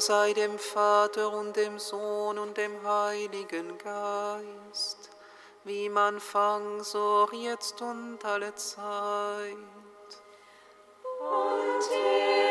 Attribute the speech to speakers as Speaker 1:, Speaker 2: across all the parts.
Speaker 1: Sei dem Vater und dem Sohn und dem Heiligen Geist, wie man Anfang, so jetzt und alle Zeit.
Speaker 2: Und
Speaker 3: hier.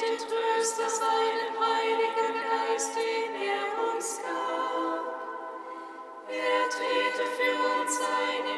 Speaker 3: den Tröster seinen Heiligen Geist, den er uns gab. Er trete für uns ein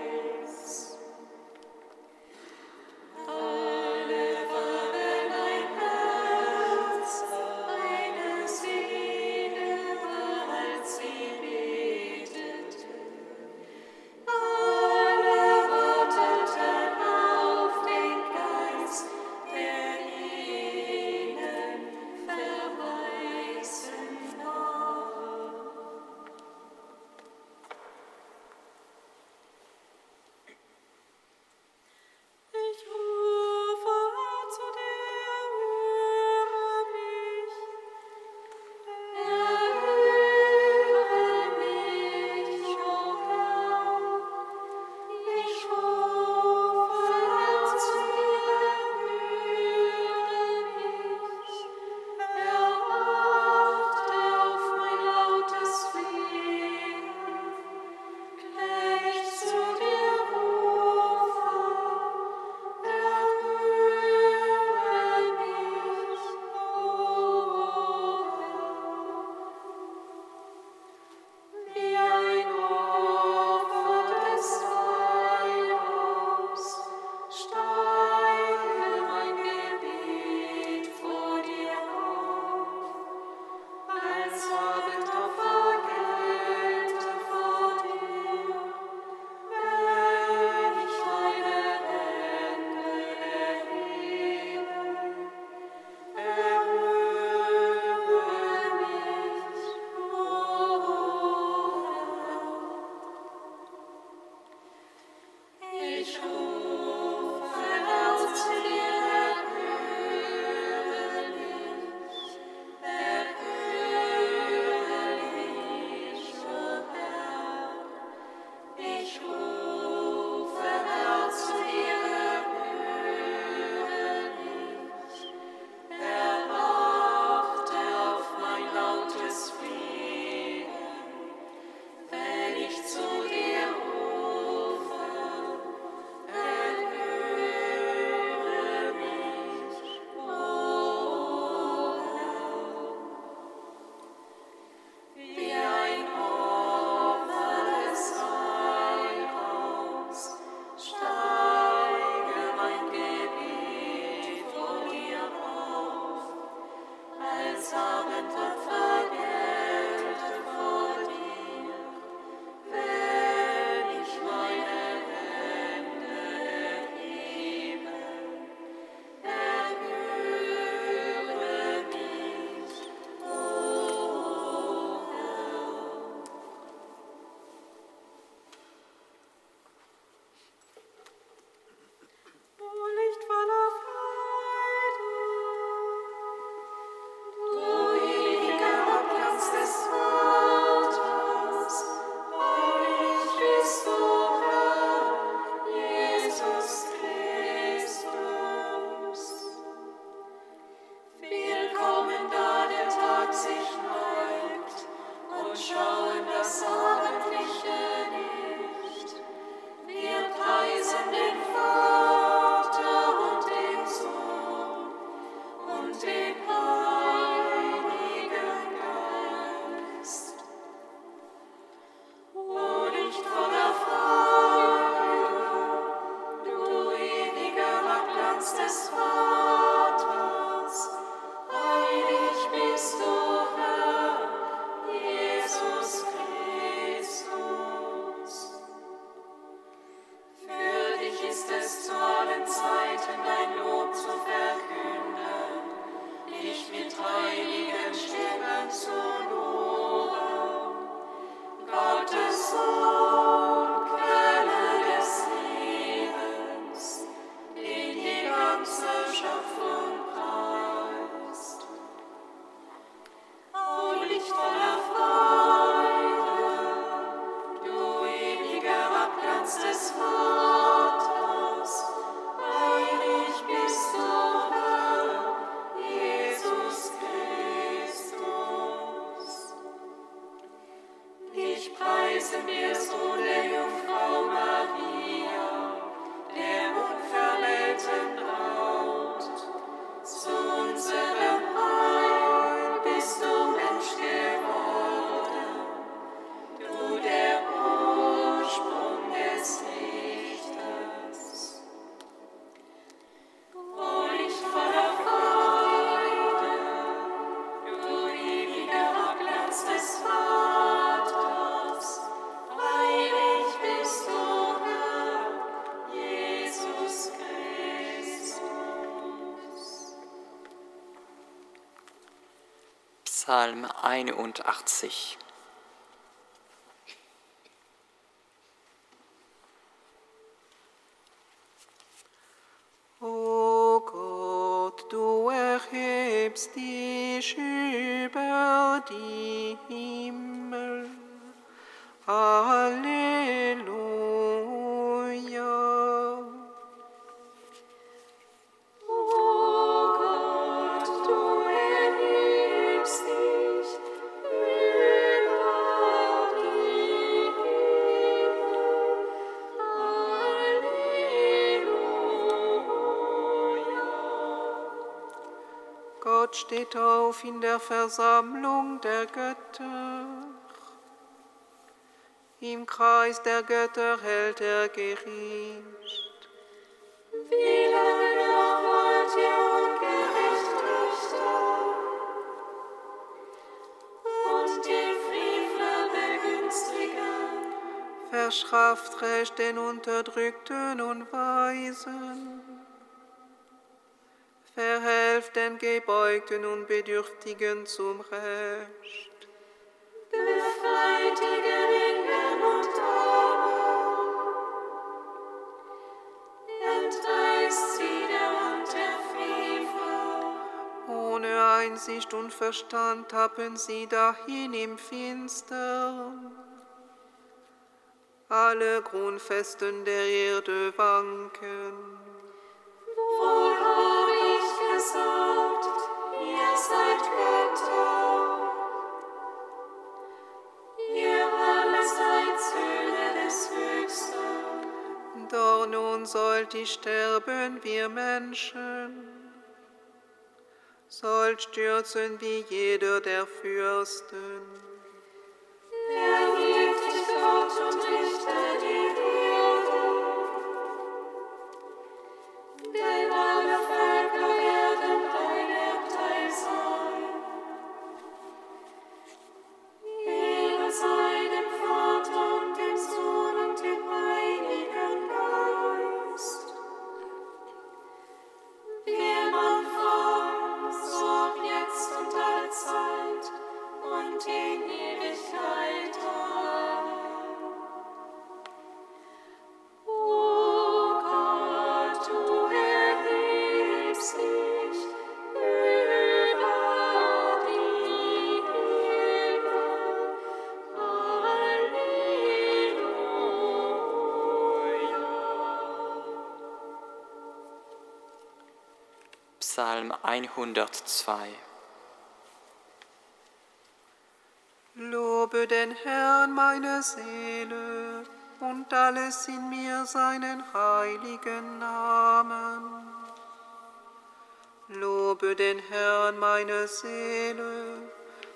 Speaker 3: Show. Esse mesmo nenhum 81.
Speaker 1: O Gott, du erhebst dich über die Himmel. steht auf in der Versammlung der Götter. Im Kreis der Götter hält er Gericht.
Speaker 4: Wählen auf manche und gerecht Richter und die Frevler begünstigen.
Speaker 1: Verschafft Recht den Unterdrückten und Weisen verhelft den Gebeugten und Bedürftigen zum Recht.
Speaker 3: Befreit die Geringen und Armen. Entreißt sie der Hand der Frevel.
Speaker 1: Ohne Einsicht und Verstand tappen sie dahin im Finstern. Alle Grundfesten der Erde wanken.
Speaker 3: Ihr
Speaker 1: sterben, wir Menschen. Sollt stürzen wie jeder der Fürsten.
Speaker 3: Erheb dich, Gott, und
Speaker 5: 102.
Speaker 1: Lobe den Herrn, meine Seele, und alles in mir seinen heiligen Namen. Lobe den Herrn, meine Seele,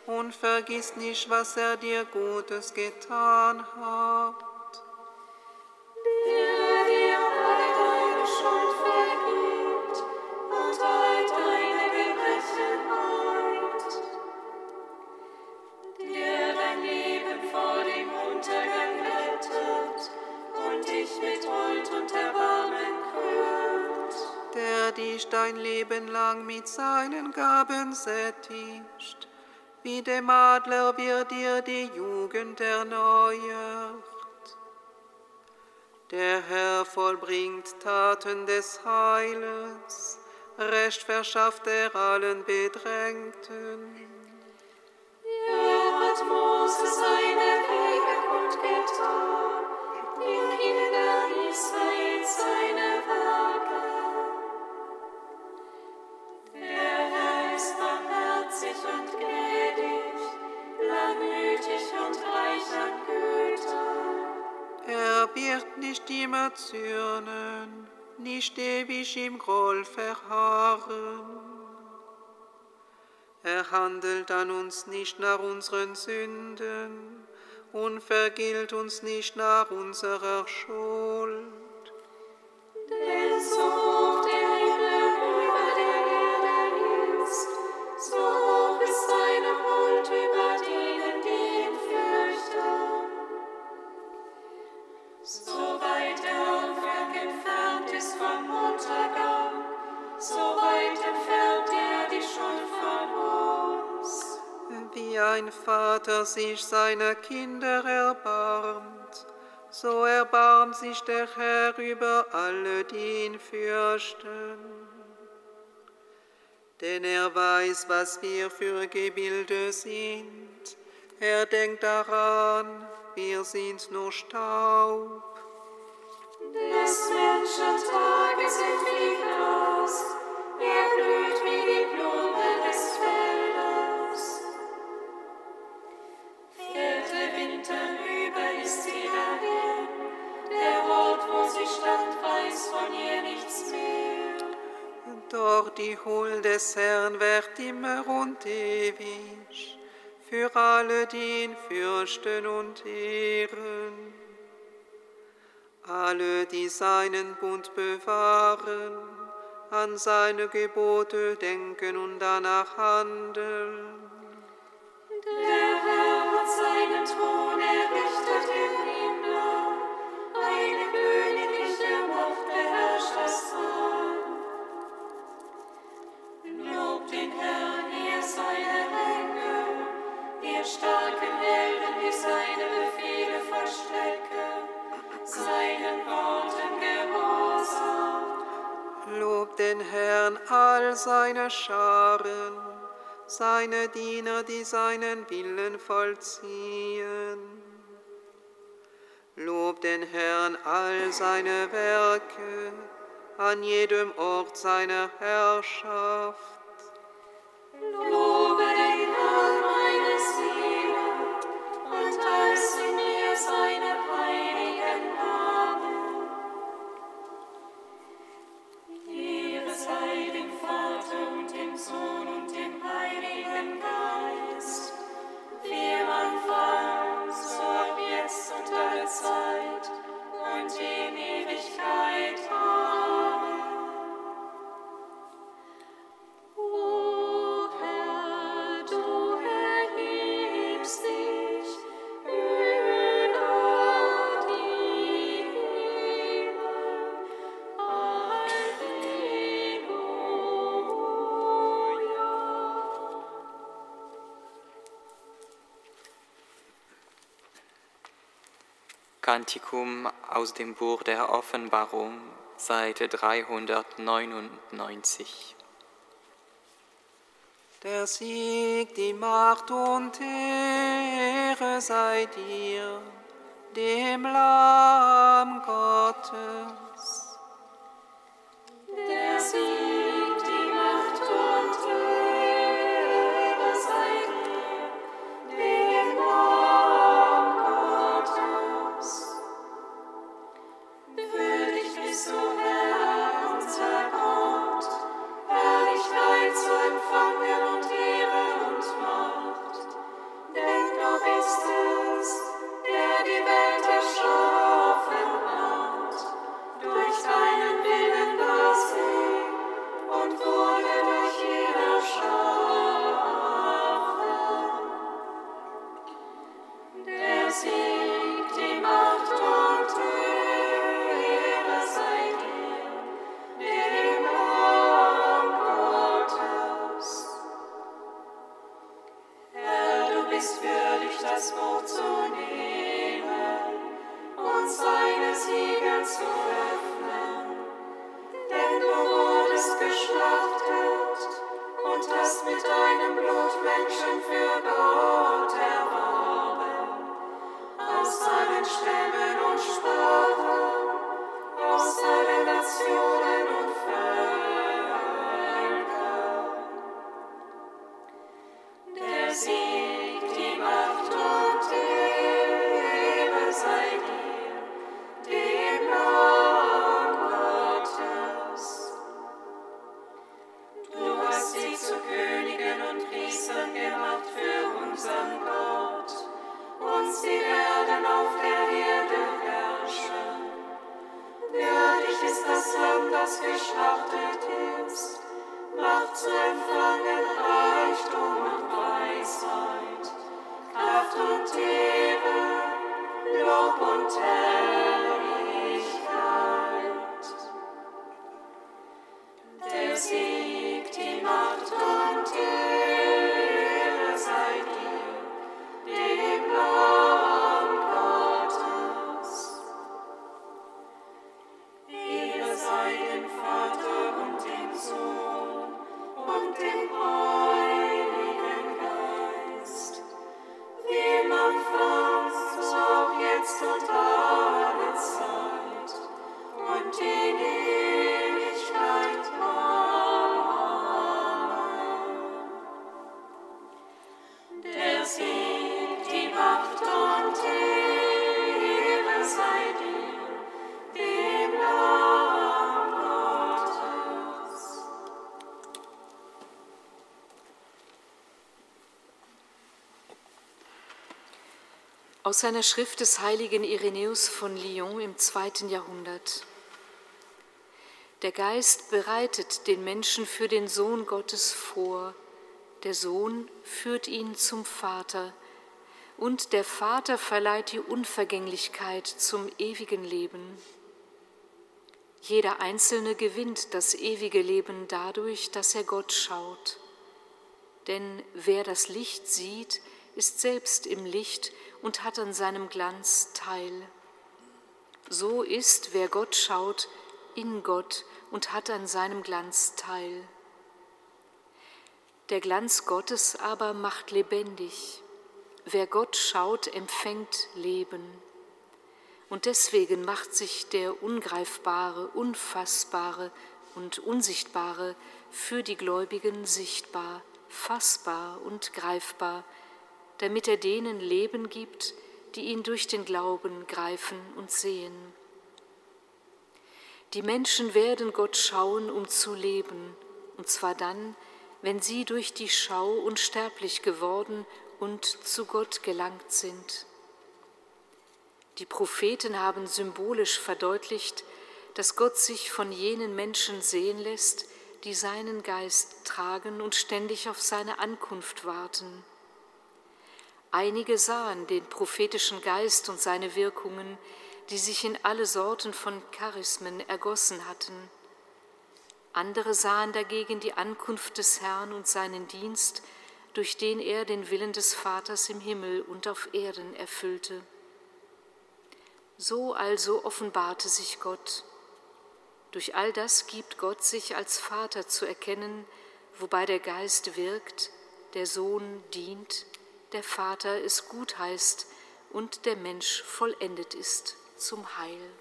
Speaker 1: und vergiss nicht, was er dir Gutes getan hat.
Speaker 3: Dich
Speaker 1: dein Leben lang mit seinen Gaben sättigt. Wie dem Adler wird dir die Jugend erneuert. Der Herr vollbringt Taten des Heiles, Recht verschafft er allen Bedrängten.
Speaker 3: Er hat Mose seine Wege kundgetan, den Kindern Israel
Speaker 1: zürnen, nicht ewig im Groll verharren. Er handelt an uns nicht nach unseren Sünden und vergilt uns nicht nach unserer Schuld. Sich seiner Kinder erbarmt, so erbarmt sich der Herr über alle, die ihn fürchten. Denn er weiß, was wir für Gebilde sind. Er denkt daran, wir sind nur Staub.
Speaker 3: Des Menschen Tage sind wie Gras, er blüht wie die Blume des Feldes.
Speaker 1: Doch die Huld des Herrn währt immer und ewig, für alle, die ihn fürchten und ehren. Alle, die seinen Bund bewahren, an seine Gebote denken und danach handeln.
Speaker 3: Der Herr hat seinen Thron errichtet im
Speaker 1: seine
Speaker 3: Scharen, seine Diener, die seinen Willen vollziehen. Lob den Herrn all seine Werke, an jedem Ort seiner Herrschaft.
Speaker 1: Zeit und in Ewigkeit. Amen.
Speaker 5: Kantikum aus dem Buch der Offenbarung, Seite 399.
Speaker 3: Der Sieg, die Macht und Ehre sei dir, dem Lamm Gottes.
Speaker 1: Aus
Speaker 6: seiner Schrift des heiligen Irenäus von Lyon im zweiten Jahrhundert. Der Geist bereitet den Menschen für den Sohn Gottes vor, der Sohn führt ihn zum Vater, und der Vater verleiht die Unvergänglichkeit zum ewigen Leben. Jeder Einzelne gewinnt das ewige Leben dadurch, dass er Gott schaut. Denn wer das Licht sieht, ist selbst im Licht, und hat an seinem Glanz teil. So ist, wer Gott schaut, in Gott und hat an seinem Glanz teil. Der Glanz Gottes aber macht lebendig. Wer Gott schaut, empfängt Leben. Und deswegen macht sich der Ungreifbare, Unfassbare und Unsichtbare für die Gläubigen sichtbar, fassbar und greifbar, damit er denen Leben gibt, die ihn durch den Glauben greifen und sehen. Die Menschen werden Gott schauen, um zu leben, und zwar dann, wenn sie durch die Schau unsterblich geworden und zu Gott gelangt sind. Die Propheten haben symbolisch verdeutlicht, dass Gott sich von jenen Menschen sehen lässt, die seinen Geist tragen und ständig auf seine Ankunft warten. Einige sahen den prophetischen Geist und seine Wirkungen, die sich in alle Sorten von Charismen ergossen hatten. Andere sahen dagegen die Ankunft des Herrn und seinen Dienst, durch den er den Willen des Vaters im Himmel und auf Erden erfüllte. So also offenbarte sich Gott. Durch all das gibt Gott sich als Vater zu erkennen, wobei der Geist wirkt, der Sohn dient, der Vater es gut heißt und der Mensch vollendet ist zum Heil.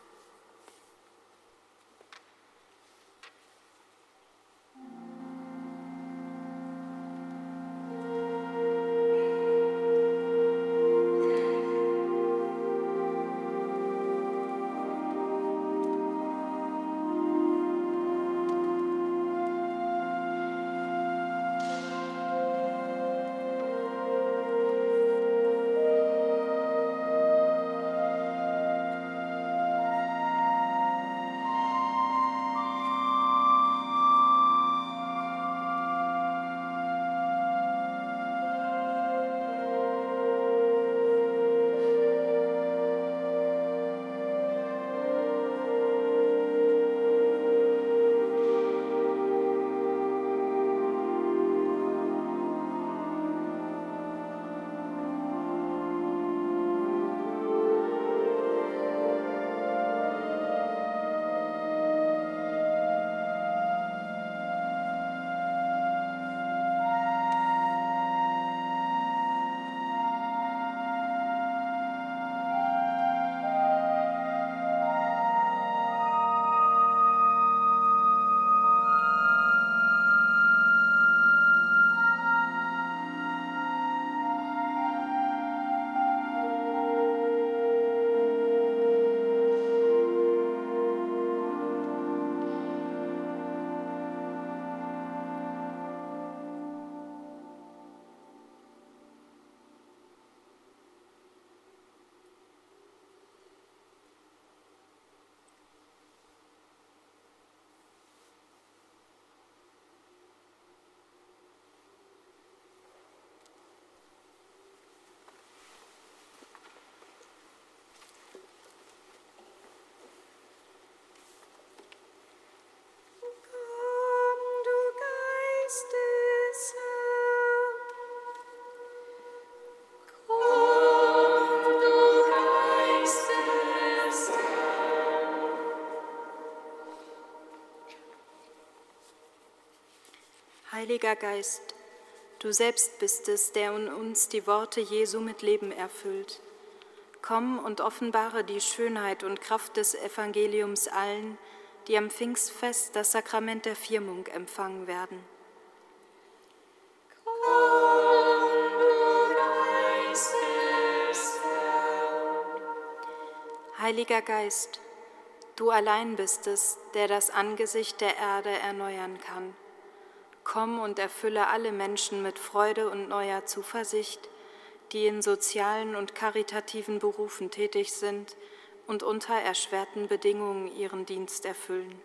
Speaker 7: Heiliger Geist, du selbst bist es, der in uns die Worte Jesu mit Leben erfüllt. Komm und offenbare die Schönheit und Kraft des Evangeliums allen, die am Pfingstfest das Sakrament der Firmung empfangen werden. Heiliger Geist, du allein bist es, der das Angesicht der Erde erneuern kann. Komm und erfülle alle Menschen mit Freude und neuer Zuversicht, die in sozialen und karitativen Berufen tätig sind und unter erschwerten Bedingungen ihren Dienst erfüllen.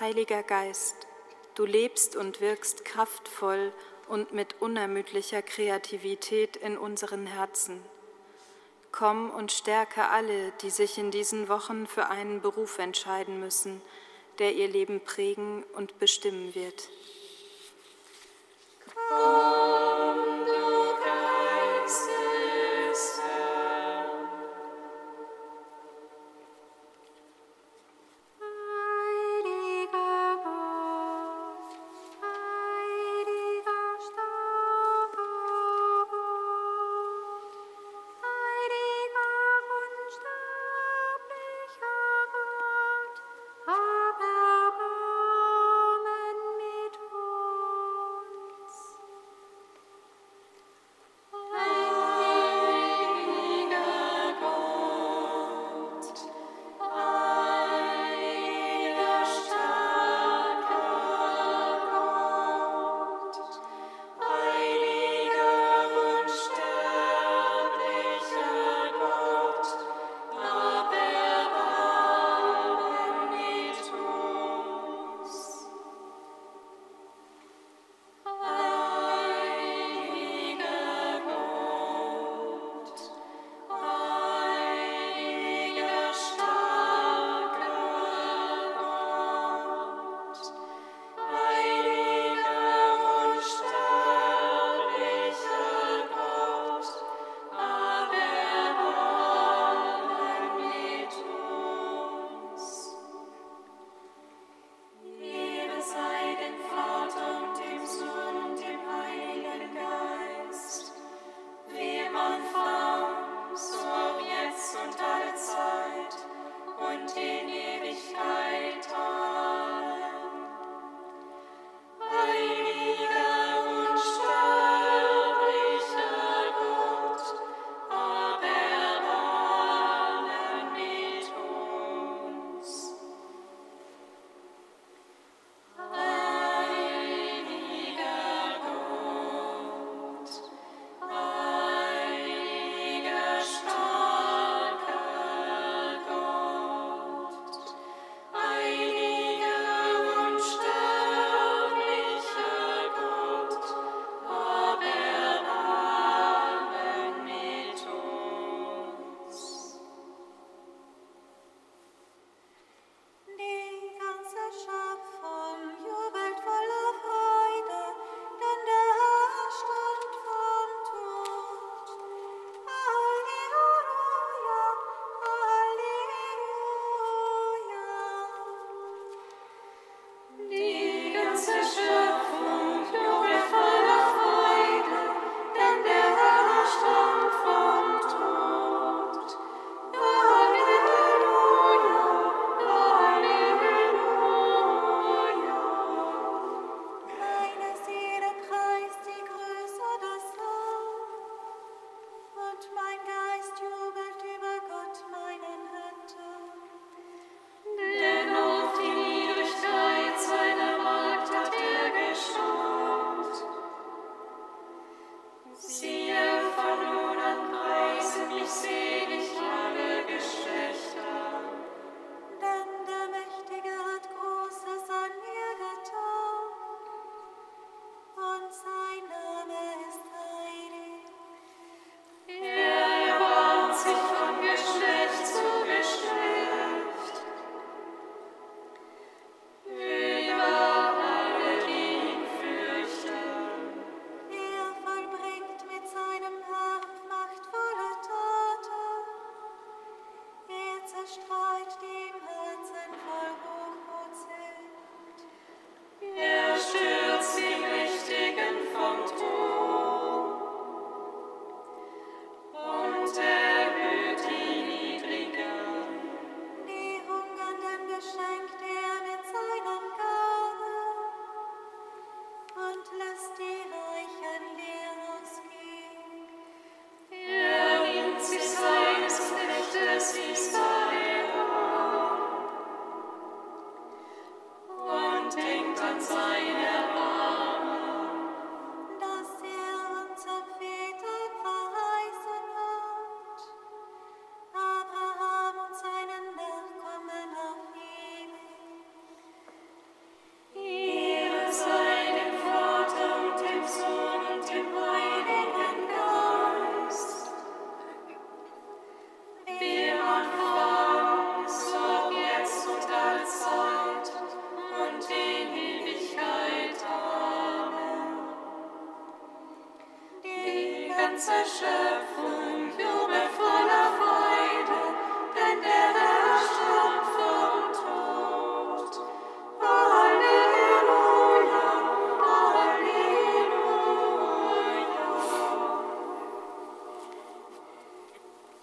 Speaker 7: Heiliger Geist, du lebst und wirkst kraftvoll und mit unermüdlicher Kreativität in unseren Herzen. Komm und stärke alle, die sich in diesen Wochen für einen Beruf entscheiden müssen,
Speaker 6: der ihr Leben prägen und bestimmen wird.